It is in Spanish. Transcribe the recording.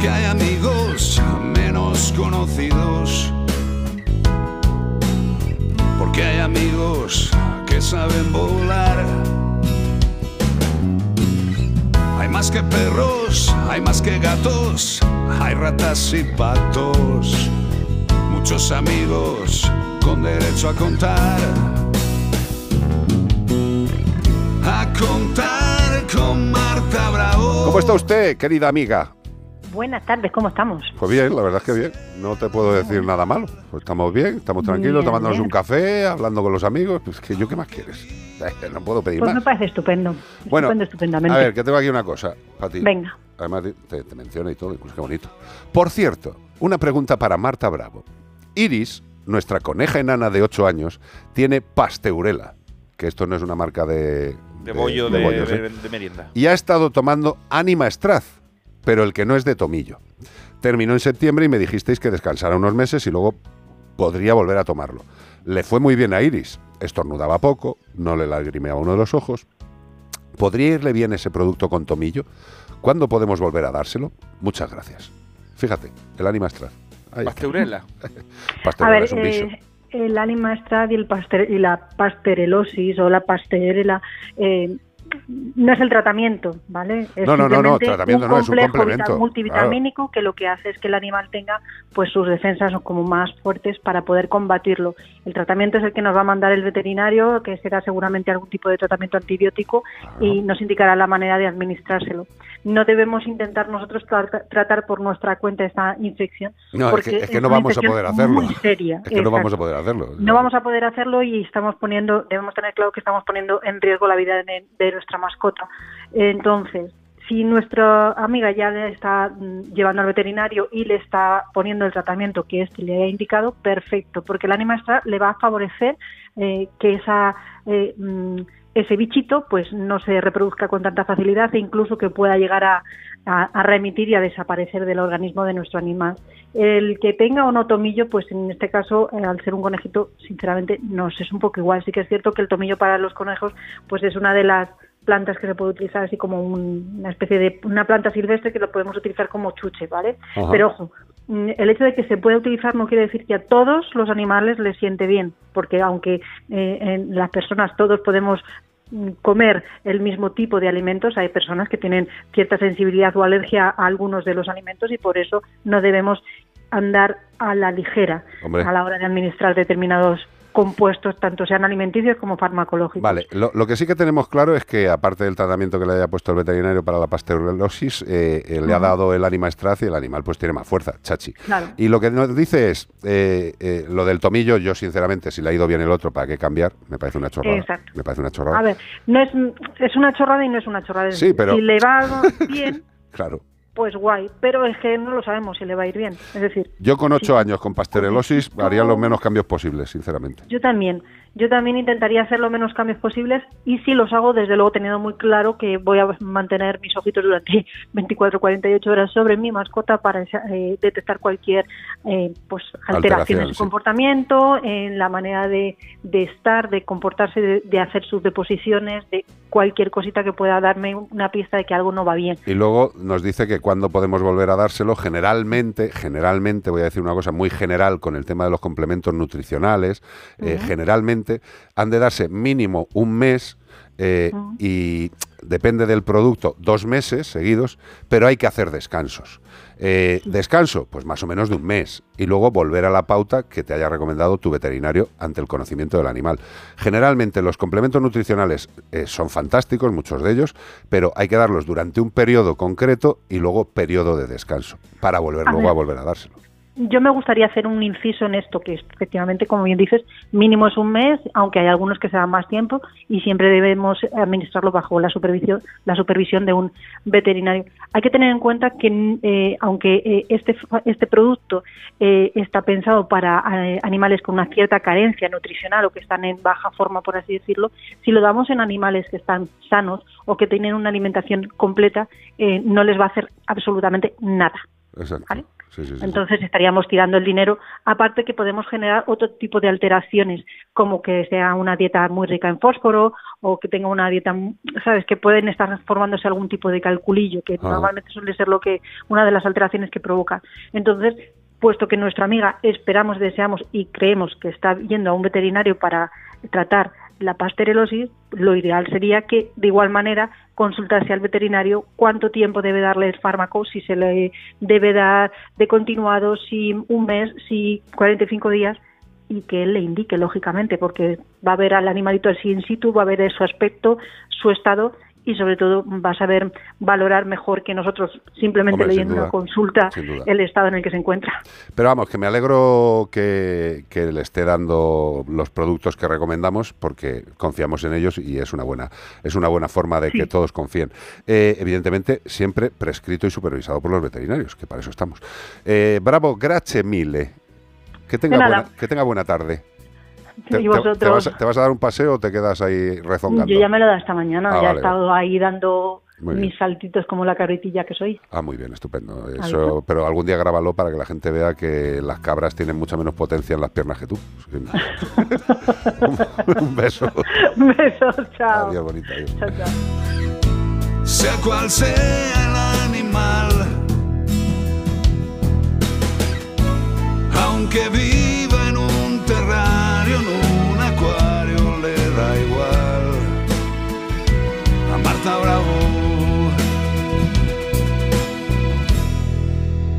que hay amigos menos conocidos. Porque hay amigos que saben volar. Hay más que perros, hay más que gatos, hay ratas y patos. Muchos amigos con derecho a contar. A contar con Marta Bravo. ¿Cómo está usted, querida amiga? Buenas tardes, ¿cómo estamos? Pues bien, la verdad es que bien. No te puedo decir nada malo. Pues estamos bien, estamos tranquilos, Bien, tomándonos bien. un café, hablando con los amigos. Pues que yo, ¿qué más quieres? No puedo pedir Pues me más. parece estupendo. Bueno, estupendo, estupendamente. a ver, que tengo aquí una cosa para ti. Venga. Además, te, te menciona y todo, incluso qué bonito. Por cierto, una pregunta para Marta Bravo. Iris, nuestra coneja enana de 8 años, tiene pasteurela, que esto no es una marca de... De bollo, de, bollos, de- ¿eh? de merienda. y ha estado tomando Anima Straz, pero el que no es de tomillo. Terminó en septiembre y me dijisteis que descansara unos meses y luego podría volver a tomarlo. Le fue muy bien a Iris, estornudaba poco, no le lagrimeaba uno de los ojos. ¿Podría irle bien ese producto con tomillo? ¿Cuándo podemos volver a dárselo? Muchas gracias. Fíjate, el Anima Straz. Ahí está. Pasteurela. A Pasteurela ver, es un bicho. eh, el Strad y, el paster- y la pasterelosis o la pasteurela eh, no es el tratamiento, ¿vale? Es No, no, no, no, tratamiento no, es un complemento, vita- multivitamínico que lo que hace es que el animal tenga pues sus defensas como más fuertes para poder combatirlo. El tratamiento es el que nos va a mandar el veterinario, que será seguramente algún tipo de tratamiento antibiótico y nos indicará la manera de administrárselo. No debemos intentar nosotros tra- tratar por nuestra cuenta esta infección. No, es porque que, es que no vamos a poder hacerlo. Muy seria. Es que no vamos a poder hacerlo. No vamos a poder hacerlo y estamos poniendo, debemos tener claro que estamos poniendo en riesgo la vida de, de nuestra mascota. Entonces, si nuestra amiga ya le está mm, llevando al veterinario y le está poniendo el tratamiento que este le ha indicado, perfecto, porque el extra le va a favorecer eh, que esa eh, mm, ese bichito pues no se reproduzca con tanta facilidad e incluso que pueda llegar a, a- a remitir y a desaparecer del organismo de nuestro animal. El que tenga o no tomillo, pues en este caso, eh, al ser un conejito, sinceramente nos es un poco igual. Sí que es cierto que el tomillo para los conejos, pues es una de las plantas que se puede utilizar así como un- una especie de una planta silvestre que lo podemos utilizar como chuche, ¿vale? Ajá. Pero ojo, el hecho de que se pueda utilizar no quiere decir que a todos los animales les siente bien, porque aunque eh, en las personas todos podemos mm, comer el mismo tipo de alimentos, hay personas que tienen cierta sensibilidad o alergia a algunos de los alimentos y por eso no debemos andar a la ligera Hombre. a la hora de administrar determinados compuestos, tanto sean alimenticios como farmacológicos. Vale, lo, lo que sí que tenemos claro es que aparte del tratamiento que le haya puesto el veterinario para la pasteurosis, eh, eh, le ha dado el Anima Straz y el animal pues tiene más fuerza, chachi. Claro. Y lo que nos dice es, eh, eh, lo del tomillo, yo sinceramente, si le ha ido bien el otro, ¿para qué cambiar? Me parece una chorrada. Exacto. Me parece una chorrada. A ver, no es, es una chorrada y no es una chorrada. Sí, pero- Si le va bien, Claro. Pues guay, pero es que no lo sabemos si le va a ir bien. Es decir, Yo con ocho Sí. años con pasteurosis No. haría los menos cambios posibles, sinceramente. Yo también. Yo también intentaría hacer los menos cambios posibles y si los hago, desde luego teniendo muy claro que voy a mantener mis ojitos durante 24 48 horas sobre mi mascota para eh, detectar cualquier eh, pues alteración, Alteración, en su sí. comportamiento, en la manera de, de estar, de comportarse, de, de hacer sus deposiciones, de cualquier cosita que pueda darme una pista de que algo no va bien. Y luego nos dice que cuando podemos volver a dárselo, generalmente, generalmente, voy a decir una cosa muy general con el tema de los complementos nutricionales, eh, generalmente han de darse mínimo un mes eh, y depende del producto, dos meses seguidos, pero hay que hacer descansos. Eh, descanso, pues más o menos de un mes, y luego volver a la pauta que te haya recomendado tu veterinario ante el conocimiento del animal. Generalmente los complementos nutricionales eh, son fantásticos, muchos de ellos, pero hay que darlos durante un periodo concreto y luego periodo de descanso, para volver A luego ver. a volver a dárselo. Yo me gustaría hacer un inciso en esto, que efectivamente, como bien dices, mínimo es un mes, aunque hay algunos que se dan más tiempo y siempre debemos administrarlo bajo la supervisión, la supervisión de un veterinario. Hay que tener en cuenta que, eh, aunque eh, este, este producto eh, está pensado para eh, animales con una cierta carencia nutricional o que están en baja forma, por así decirlo, si lo damos en animales que están sanos o que tienen una alimentación completa, eh, no les va a hacer absolutamente nada. Exacto. ¿vale? Entonces estaríamos tirando el dinero, aparte que podemos generar otro tipo de alteraciones, como que sea una dieta muy rica en fósforo o que tenga una dieta, sabes, que pueden estar formándose algún tipo de calculillo, que ah. normalmente suele ser lo que una de las alteraciones que provoca. Entonces, puesto que nuestra amiga esperamos, deseamos y creemos que está yendo a un veterinario para tratar la pasterelosis, lo ideal sería que de igual manera consultase al veterinario cuánto tiempo debe darle el fármaco, si se le debe dar de continuado, si un mes, si 45 días y que él le indique lógicamente porque va a ver al animalito así in situ, va a ver su aspecto, su estado y sobre todo va a saber valorar mejor que nosotros simplemente leyendo una consulta el estado en el que se encuentra. Pero vamos, que me alegro que, le esté dando los productos que recomendamos porque confiamos en ellos y es una buena, es una buena forma de que todos confíen. Eh, evidentemente, siempre prescrito y supervisado por los veterinarios, que para eso estamos. Eh, bravo, grazie mille. Que tenga, buena, que tenga buena tarde. Te, ¿Y vosotros? Te, vas, a dar un paseo o te quedas ahí rezongando? Yo ya me lo he dado esta mañana, ah, ya he estado ahí dando mis saltitos como la carretilla que soy. Ah, muy bien, estupendo. Pero algún día grábalo para que la gente vea que las cabras tienen mucha menos potencia en las piernas que tú. un, beso. Un beso, chao. Adiós, bonita. Adiós. Chao. Sea cual sea el animal, aunque viva